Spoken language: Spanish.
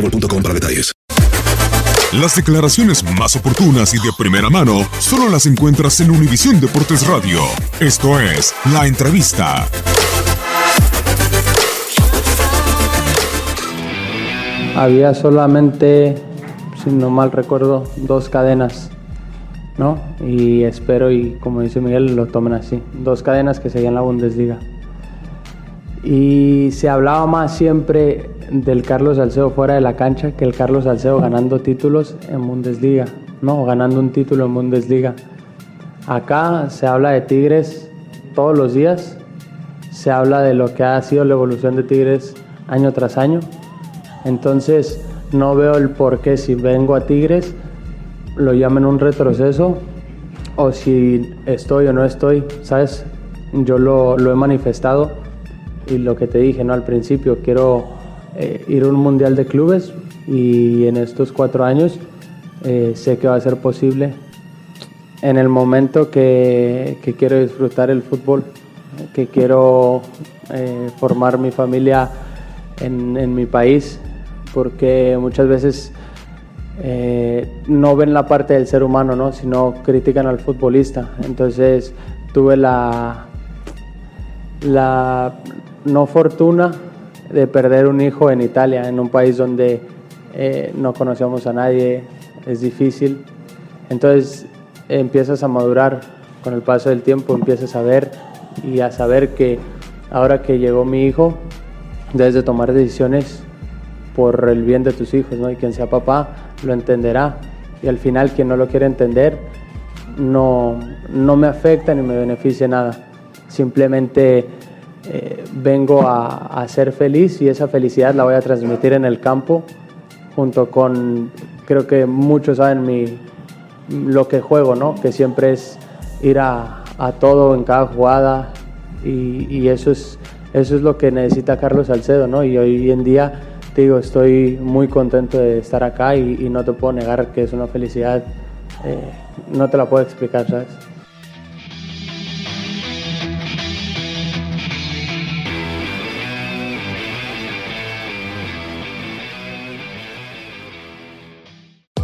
boostmobile.com para detalles. Las declaraciones más oportunas y de primera mano solo las encuentras en Univisión Deportes Radio. Esto es La Entrevista. Había solamente, si no mal recuerdo, dos cadenas, ¿no? Y espero, y como dice Miguel, lo tomen así. Dos cadenas que seguían la Bundesliga. Y se hablaba más siempre del Carlos Salcedo fuera de la cancha que el Carlos Salcedo ganando títulos en Bundesliga, ¿no? Ganando un título en Bundesliga. Acá se habla de Tigres todos los días, se habla de lo que ha sido la evolución de Tigres año tras año. Entonces no veo el por qué si vengo a Tigres lo llamen un retroceso o si estoy o no estoy, ¿sabes? Yo lo, lo he manifestado y lo que te dije ¿no? al principio, quiero eh, ir a un mundial de clubes y en estos cuatro años eh, sé que va a ser posible en el momento que, quiero disfrutar el fútbol, que quiero eh, formar mi familia en, en, mi país, porque muchas veces no ven la parte del ser humano, ¿no? sino critican al futbolista. Entonces tuve la, la no fortuna de perder un hijo en Italia, en un país donde eh, no conocemos a nadie, es difícil. Entonces empiezas a madurar con el paso del tiempo, empiezas a ver y a saber que ahora que llegó mi hijo, debes de tomar decisiones por el bien de tus hijos, ¿no? Y quien sea papá lo entenderá. Y al final quien no lo quiere entender no, no me afecta ni me beneficia nada. Simplemente eh, vengo a, a, ser feliz y esa felicidad la voy a transmitir en el campo junto con, creo que muchos saben mi, lo que juego, ¿no? que siempre es ir a, a todo en cada jugada y, y, eso, es, eso es lo que necesita Carlos Salcedo ¿no? y hoy en día te digo, estoy muy contento de estar acá y, y no te puedo negar que es una felicidad, eh, no te la puedo explicar, ¿sabes?